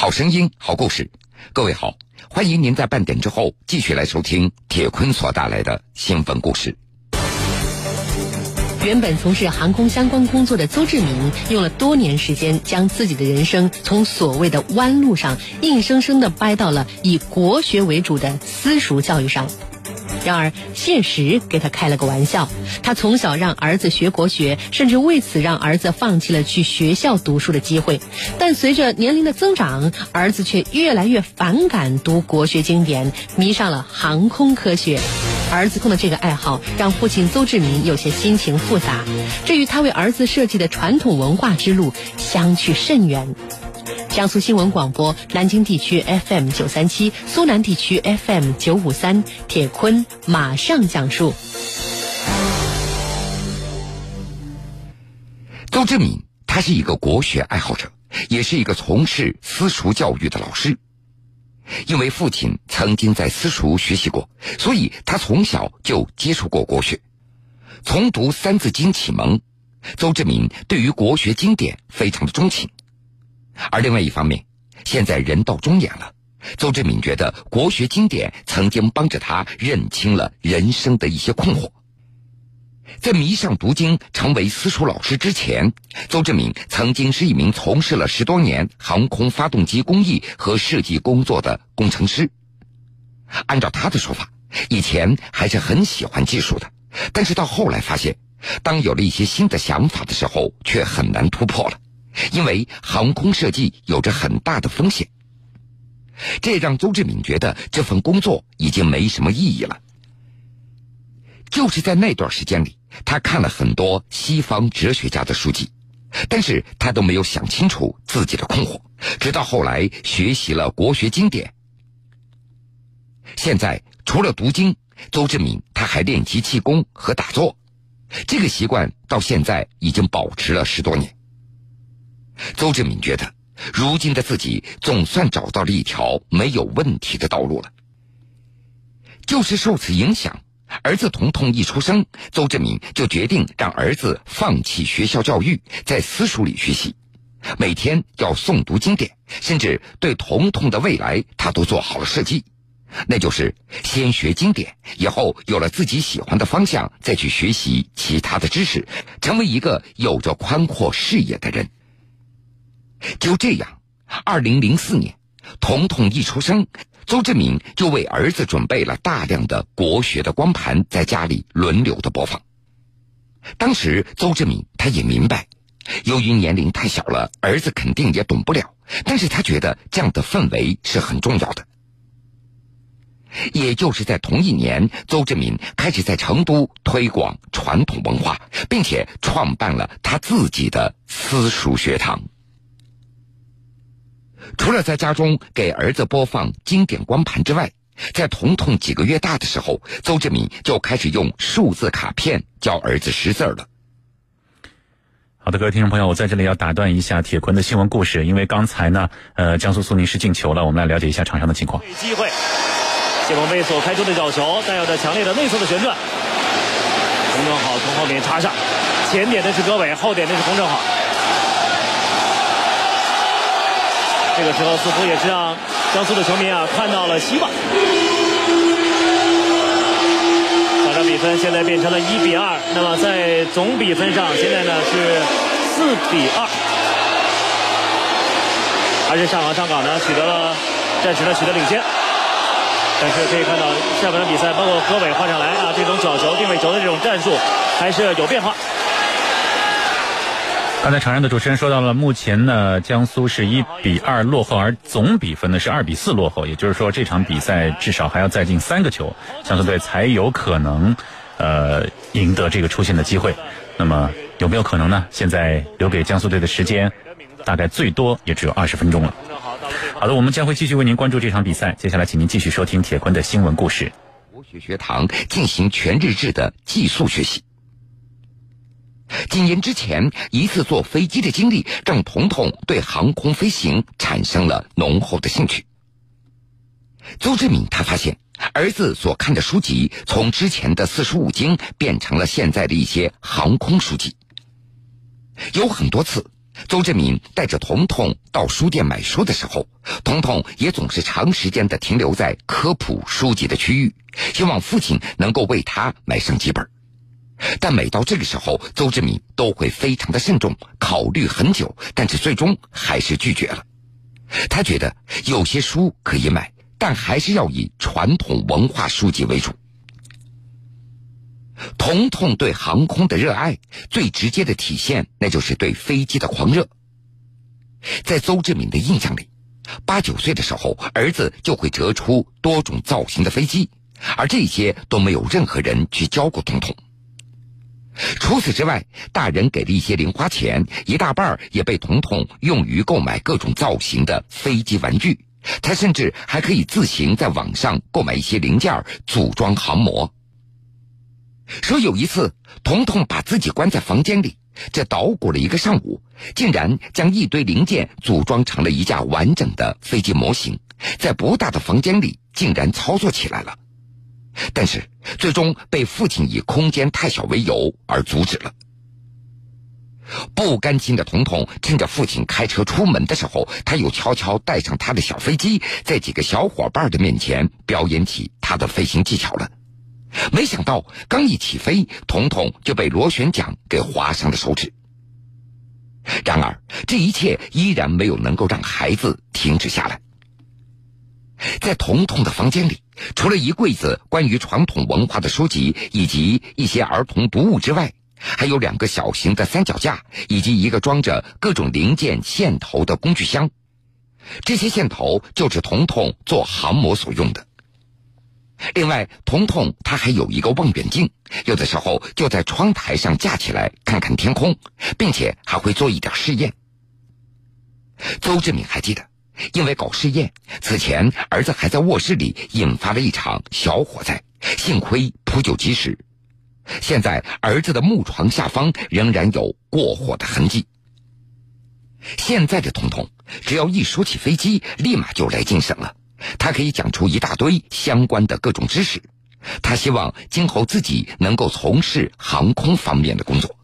好声音，好故事。各位好，欢迎您在半点之后继续来收听铁坤所带来的新闻故事。原本从事航空相关工作的邹志明，用了多年时间，将自己的人生从所谓的弯路上，硬生生的掰到了以国学为主的私塾教育上。然而，现实给他开了个玩笑。他从小让儿子学国学，甚至为此让儿子放弃了去学校读书的机会。但随着年龄的增长，儿子却越来越反感读国学经典，迷上了航空科学。儿子空的这个爱好，让父亲邹志明有些心情复杂，这与他为儿子设计的传统文化之路相去甚远。江苏新闻广播南京地区 FM 九三七，苏南地区 FM 九五三，铁坤马上讲述。邹志敏，他是一个国学爱好者，也是一个从事私塾教育的老师。因为父亲曾经在私塾学习过，所以他从小就接触过国学。从读《三字经》启蒙，邹志敏对于国学经典非常的钟情。而另外一方面，现在人到中年了，邹志敏觉得国学经典曾经帮着他认清了人生的一些困惑。在迷上读经、成为私塾老师之前，邹志敏曾经是一名从事了十多年航空发动机工艺和设计工作的工程师。按照他的说法，以前还是很喜欢技术的，但是到后来发现，当有了一些新的想法的时候，却很难突破了。因为航空设计有着很大的风险，这让邹志敏觉得这份工作已经没什么意义了。就是在那段时间里，他看了很多西方哲学家的书籍，但是他都没有想清楚自己的困惑。直到后来学习了国学经典，现在除了读经，邹志敏他还练习气功和打坐，这个习惯到现在已经保持了十多年。邹志敏觉得，如今的自己总算找到了一条没有问题的道路了。就是受此影响，儿子彤彤一出生，邹志敏就决定让儿子放弃学校教育，在私塾里学习，每天要诵读经典，甚至对彤彤的未来他都做好了设计，那就是先学经典，以后有了自己喜欢的方向，再去学习其他的知识，成为一个有着宽阔视野的人。就这样，二零零四年，彤彤一出生，邹志敏就为儿子准备了大量的国学的光盘，在家里轮流的播放。当时，邹志敏他也明白，由于年龄太小了，儿子肯定也懂不了，但是他觉得这样的氛围是很重要的。也就是在同一年，邹志敏开始在成都推广传统文化，并且创办了他自己的私塾学堂。除了在家中给儿子播放经典光盘之外，在彤彤几个月大的时候，邹志敏就开始用数字卡片教儿子识字了。好的，各位听众朋友，我在这里要打断一下铁坤的新闻故事，因为刚才呢，呃，江苏苏宁是进球了，我们来了解一下场上的情况。机会，谢鹏飞所开出的角球带有着强烈的内侧的旋转，洪正好从后面插上，前点的是葛伟，后点的是洪正好。这个时候似乎也是让江苏的球迷啊看到了希望。场上比分现在变成了一比二，那么在总比分上现在呢是四比二，还是上港上港呢取得了暂时呢取得领先。但是可以看到下半场比赛，包括何伟换上来啊，这种角球定位球的这种战术还是有变化。刚才场上的主持人说到了，目前呢，江苏是一比二落后，而总比分呢是二比四落后。也就是说，这场比赛至少还要再进三个球，江苏队才有可能，呃，赢得这个出线的机会。那么有没有可能呢？现在留给江苏队的时间，大概最多也只有二十分钟了。好的，我们将会继续为您关注这场比赛。接下来，请您继续收听铁坤的新闻故事。国学学堂进行全日制的寄宿学习。几年之前，一次坐飞机的经历让彤彤对航空飞行产生了浓厚的兴趣。邹志敏他发现，儿子所看的书籍从之前的四书五经变成了现在的一些航空书籍。有很多次，邹志敏带着彤彤到书店买书的时候，彤彤也总是长时间的停留在科普书籍的区域，希望父亲能够为他买上几本。但每到这个时候，邹志敏都会非常的慎重，考虑很久，但是最终还是拒绝了。他觉得有些书可以买，但还是要以传统文化书籍为主。彤彤对航空的热爱，最直接的体现，那就是对飞机的狂热。在邹志敏的印象里，八九岁的时候，儿子就会折出多种造型的飞机，而这些都没有任何人去教过彤彤。除此之外，大人给了一些零花钱，一大半也被彤彤用于购买各种造型的飞机玩具。他甚至还可以自行在网上购买一些零件，组装航模。说有一次，彤彤把自己关在房间里，这捣鼓了一个上午，竟然将一堆零件组装成了一架完整的飞机模型，在不大的房间里竟然操作起来了。但是最终被父亲以空间太小为由而阻止了。不甘心的彤彤趁着父亲开车出门的时候，他又悄悄带上他的小飞机，在几个小伙伴的面前表演起他的飞行技巧了。没想到，刚一起飞，彤彤就被螺旋桨给划伤了手指。然而，这一切依然没有能够让孩子停止下来。在彤彤的房间里，除了一柜子关于传统文化的书籍以及一些儿童读物之外，还有两个小型的三脚架，以及一个装着各种零件线头的工具箱。这些线头就是彤彤做航模所用的。另外，彤彤他还有一个望远镜，有的时候就在窗台上架起来看看天空，并且还会做一点试验。邹志敏还记得，因为搞试验，此前儿子还在卧室里引发了一场小火灾，幸亏扑救及时。现在儿子的木床下方仍然有过火的痕迹。现在的彤彤，只要一说起飞机，立马就来精神了。他可以讲出一大堆相关的各种知识，他希望今后自己能够从事航空方面的工作。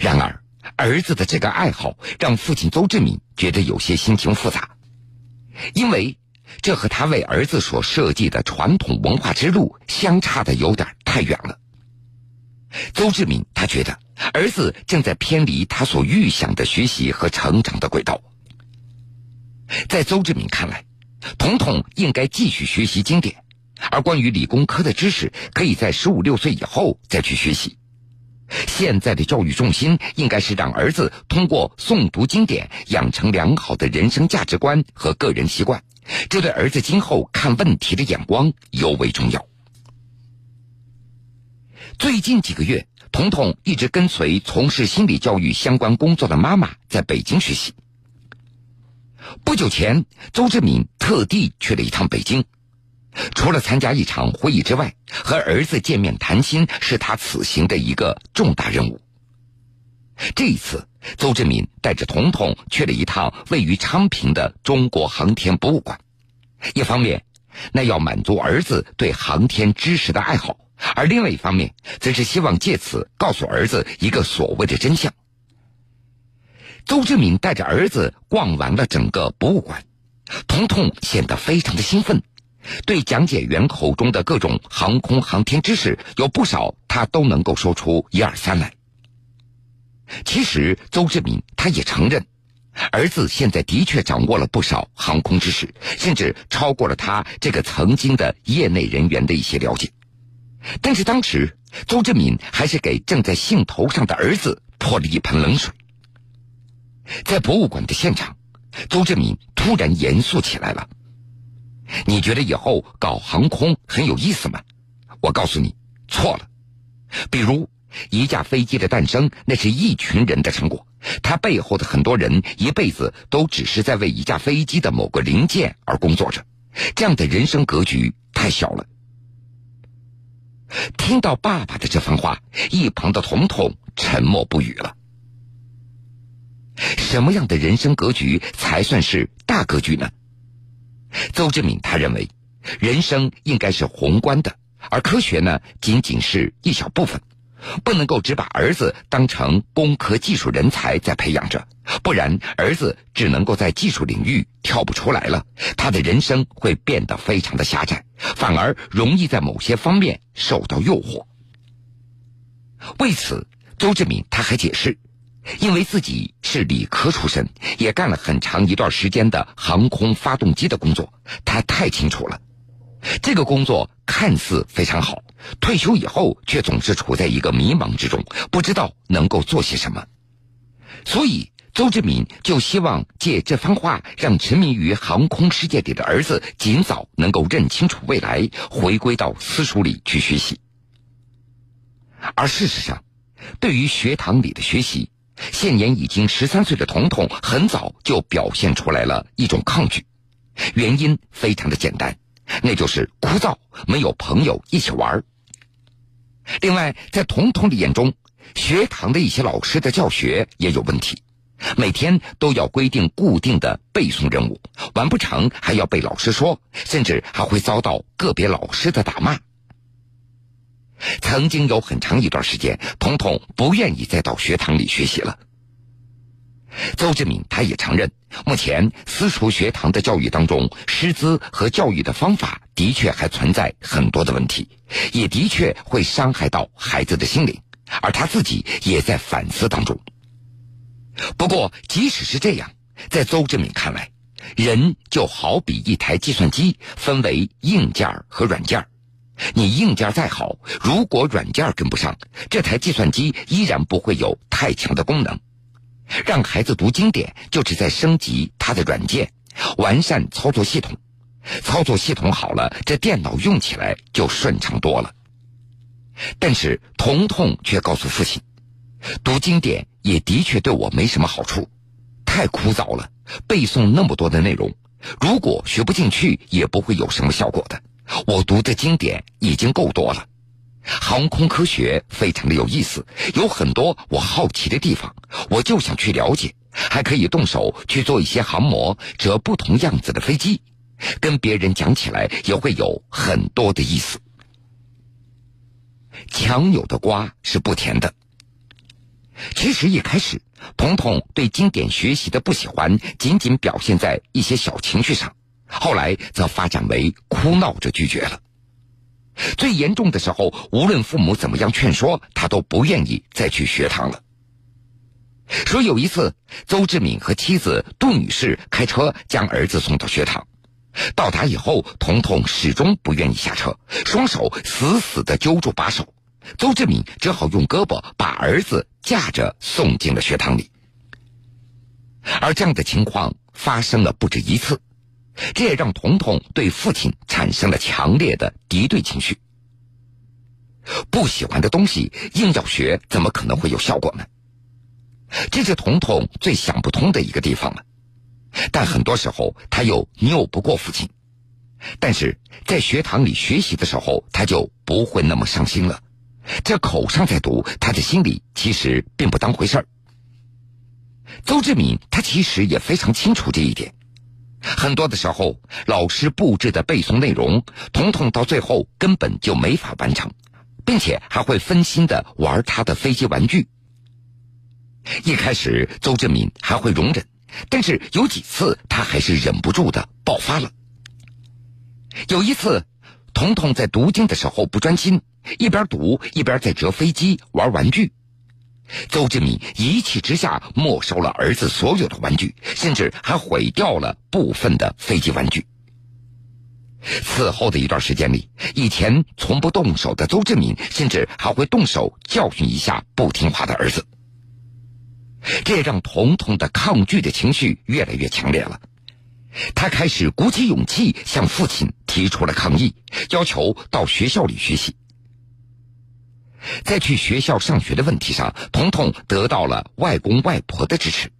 然而，儿子的这个爱好让父亲邹志敏觉得有些心情复杂，因为这和他为儿子所设计的传统文化之路相差的有点太远了。邹志敏他觉得儿子正在偏离他所预想的学习和成长的轨道。在邹志敏看来，童童应该继续学习经典，而关于理工科的知识，可以在十五六岁以后再去学习。现在的教育重心应该是让儿子通过诵读经典，养成良好的人生价值观和个人习惯，这对儿子今后看问题的眼光尤为重要。最近几个月，彤彤一直跟随从事心理教育相关工作的妈妈在北京学习。不久前，周志敏特地去了一趟北京，除了参加一场会议之外，和儿子见面谈心是他此行的一个重大任务。这一次，邹志敏带着彤彤去了一趟位于昌平的中国航天博物馆，一方面，那要满足儿子对航天知识的爱好；而另外一方面，则是希望借此告诉儿子一个所谓的真相。邹志敏带着儿子逛完了整个博物馆，彤彤显得非常的兴奋，对讲解员口中的各种航空航天知识有不少，他都能够说出一二三来。其实，邹志敏他也承认，儿子现在的确掌握了不少航空知识，甚至超过了他这个曾经的业内人员的一些了解。但是当时，邹志敏还是给正在兴头上的儿子泼了一盆冷水。在博物馆的现场，邹志敏突然严肃起来了。你觉得以后搞航空很有意思吗？我告诉你，错了。比如，一架飞机的诞生，那是一群人的成果，它背后的很多人一辈子都只是在为一架飞机的某个零件而工作着，这样的人生格局太小了。听到爸爸的这番话，一旁的彤彤沉默不语了。什么样的人生格局才算是大格局呢？邹志敏他认为，人生应该是宏观的，而科学呢仅仅是一小部分。不能够只把儿子当成工科技术人才在培养着，不然儿子只能够在技术领域跳不出来了，他的人生会变得非常的狭窄，反而容易在某些方面受到诱惑。为此，周志敏他还解释，因为自己是理科出身，也干了很长一段时间的航空发动机的工作，他太清楚了。这个工作看似非常好，退休以后却总是处在一个迷茫之中，不知道能够做些什么。所以，周志敏就希望借这番话，让沉迷于航空世界里的儿子尽早能够认清楚未来，回归到私塾里去学习。而事实上，对于学堂里的学习，现年已经十三岁的彤彤很早就表现出来了一种抗拒，原因非常的简单。那就是枯燥，没有朋友一起玩。另外，在彤彤的眼中，学堂的一些老师的教学也有问题，每天都要规定固定的背诵任务，完不成还要被老师说，甚至还会遭到个别老师的打骂。曾经有很长一段时间，彤彤不愿意再到学堂里学习了。邹志敏他也承认，目前私塾学堂的教育当中，师资和教育的方法的确还存在很多的问题，也的确会伤害到孩子的心灵，而他自己也在反思当中。不过，即使是这样，在邹志敏看来，人就好比一台计算机，分为硬件和软件你硬件再好，如果软件跟不上，这台计算机依然不会有太强的功能。让孩子读经典，就是在升级他的软件，完善操作系统。操作系统好了，这电脑用起来就顺畅多了。但是彤彤却告诉父亲，读经典也的确对我没什么好处，太枯燥了，背诵那么多的内容，如果学不进去，也不会有什么效果的。我读的经典已经够多了。航空科学非常的有意思，有很多我好奇的地方，我就想去了解，还可以动手去做一些航模，折不同样子的飞机，跟别人讲起来也会有很多的意思。强扭的瓜是不甜的。其实一开始，彤彤对经典学习的不喜欢，仅仅表现在一些小情绪上，后来则发展为哭闹着拒绝了。最严重的时候，无论父母怎么样劝说，他都不愿意再去学堂了。说有一次，邹志敏和妻子杜女士开车将儿子送到学堂，到达以后，彤彤始终不愿意下车，双手死死的揪住把手，邹志敏只好用胳膊把儿子架着送进了学堂里。而这样的情况发生了不止一次。这也让彤彤对父亲产生了强烈的敌对情绪。不喜欢的东西硬要学，怎么可能会有效果呢？这是彤彤最想不通的一个地方了。但很多时候他又拗不过父亲。但是在学堂里学习的时候，他就不会那么伤心了。这口上在读，他的心里其实并不当回事儿。邹志敏他其实也非常清楚这一点。很多的时候，老师布置的背诵内容，彤彤到最后根本就没法完成，并且还会分心的玩他的飞机玩具。一开始，邹志敏还会容忍，但是有几次他还是忍不住的爆发了。有一次，彤彤在读经的时候不专心，一边读一边在折飞机玩玩具。邹志敏一气之下没收了儿子所有的玩具，甚至还毁掉了部分的飞机玩具。此后的一段时间里，以前从不动手的邹志敏，甚至还会动手教训一下不听话的儿子。这也让彤彤的抗拒的情绪越来越强烈了。他开始鼓起勇气向父亲提出了抗议，要求到学校里学习。在去学校上学的问题上，彤彤得到了外公外婆的支持，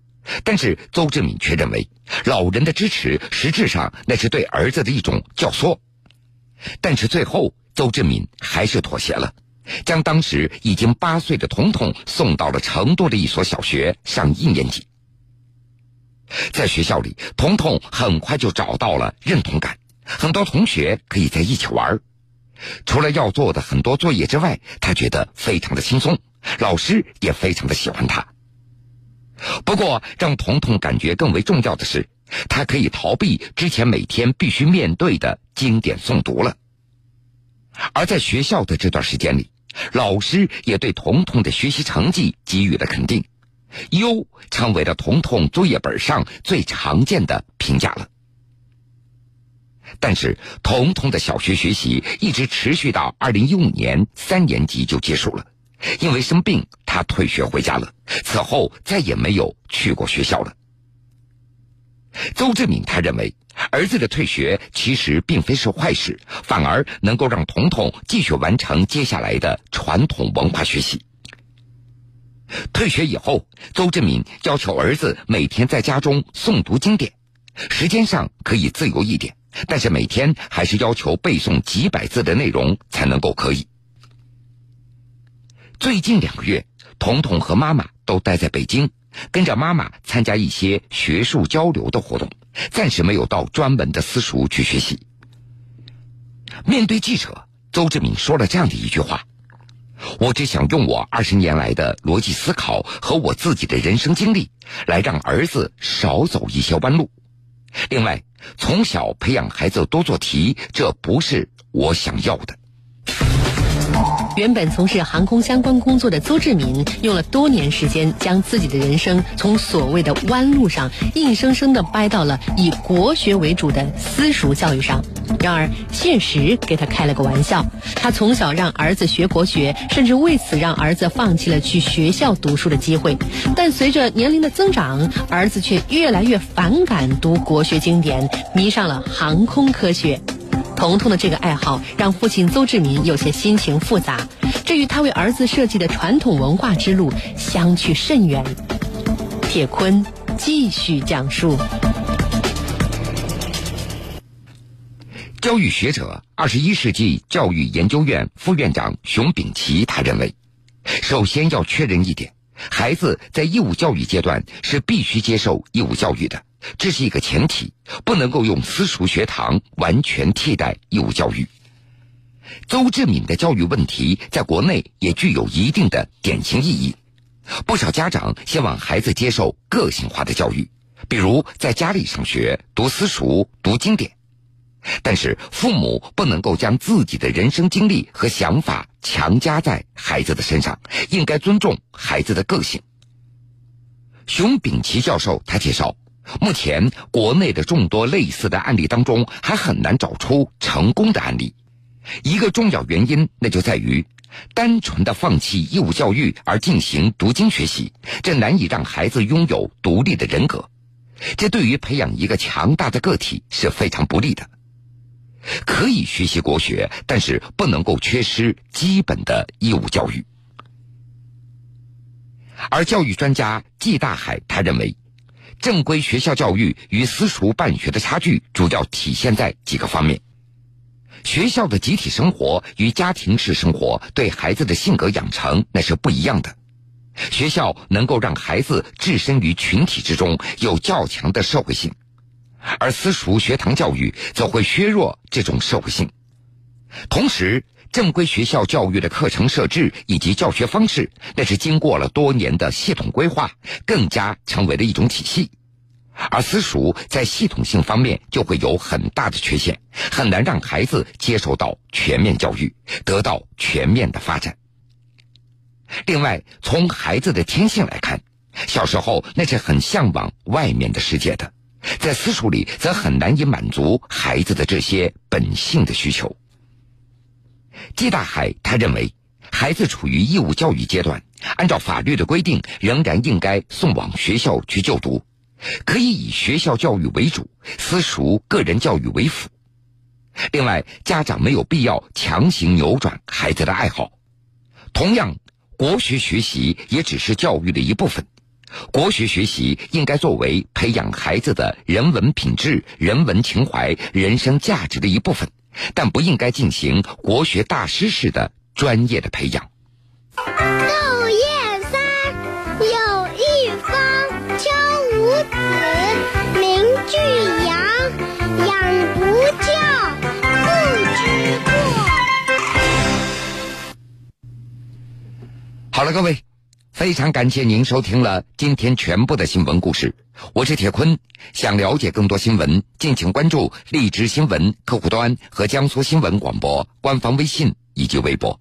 但是邹志敏却认为，老人的支持实质上那是对儿子的一种教唆。但是最后，邹志敏还是妥协了，将当时已经八岁的彤彤送到了成都的一所小学上一年级。在学校里，彤彤很快就找到了认同感，很多同学可以在一起玩除了要做的很多作业之外，他觉得非常的轻松，老师也非常的喜欢他。不过，让彤彤感觉更为重要的是，他可以逃避之前每天必须面对的经典诵读了。而在学校的这段时间里，老师也对彤彤的学习成绩给予了肯定，优成为了彤彤作业本上最常见的评价了。但是，彤彤的小学学习一直持续到二零一五年三年级就结束了，因为生病，他退学回家了。此后再也没有去过学校了。邹志敏他认为，儿子的退学其实并非是坏事，反而能够让彤彤继续完成接下来的传统文化学习。退学以后，邹志敏要求儿子每天在家中诵读经典，时间上可以自由一点，但是每天还是要求背诵几百字的内容才能够可以。最近两个月，彤彤和妈妈都待在北京。跟着妈妈参加一些学术交流的活动，暂时没有到专门的私塾去学习。面对记者，邹志敏说了这样的一句话：“我只想用我二十年来的逻辑思考和我自己的人生经历，来让儿子少走一些弯路。另外，从小培养孩子多做题，这不是我想要的。”原本从事航空相关工作的邹志敏，用了多年时间，将自己的人生从所谓的弯路上，硬生生的掰到了以国学为主的私塾教育上。然而，现实给他开了个玩笑。他从小让儿子学国学，甚至为此让儿子放弃了去学校读书的机会。但随着年龄的增长，儿子却越来越反感读国学经典，迷上了航空科学。彤彤的这个爱好让父亲邹志民有些心情复杂，这与他为儿子设计的传统文化之路相去甚远。铁坤继续讲述。教育学者、二十一世纪教育研究院副院长熊丙奇他认为，首先要确认一点：孩子在义务教育阶段是必须接受义务教育的。这是一个前提，不能够用私塾学堂完全替代义务教育。邹志敏的教育问题在国内也具有一定的典型意义。不少家长希望孩子接受个性化的教育，比如在家里上学、读私塾、读经典。但是父母不能够将自己的人生经历和想法强加在孩子的身上，应该尊重孩子的个性。熊丙奇教授他介绍。目前，国内的众多类似的案例当中，还很难找出成功的案例。一个重要原因，那就在于单纯的放弃义务教育而进行读经学习，这难以让孩子拥有独立的人格，这对于培养一个强大的个体是非常不利的。可以学习国学，但是不能够缺失基本的义务教育。而教育专家季大海他认为。正规学校教育与私塾办学的差距，主要体现在几个方面：学校的集体生活与家庭式生活对孩子的性格养成那是不一样的。学校能够让孩子置身于群体之中，有较强的社会性；而私塾学堂教育则会削弱这种社会性。同时，正规学校教育的课程设置以及教学方式，那是经过了多年的系统规划，更加成为了一种体系；而私塾在系统性方面就会有很大的缺陷，很难让孩子接受到全面教育，得到全面的发展。另外，从孩子的天性来看，小时候那是很向往外面的世界的，在私塾里则很难以满足孩子的这些本性的需求。季大海他认为，孩子处于义务教育阶段，按照法律的规定，仍然应该送往学校去就读，可以以学校教育为主，私塾个人教育为辅。另外，家长没有必要强行扭转孩子的爱好。同样，国学学习也只是教育的一部分，国学学习应该作为培养孩子的人文品质、人文情怀、人生价值的一部分，但不应该进行国学大师式的专业的培养。窦燕山有一方教五子，名俱扬。养不教，父之过。好了，各位。非常感谢您收听了今天全部的新闻故事。我是铁坤，想了解更多新闻，敬请关注荔枝新闻客户端和江苏新闻广播官方微信以及微博。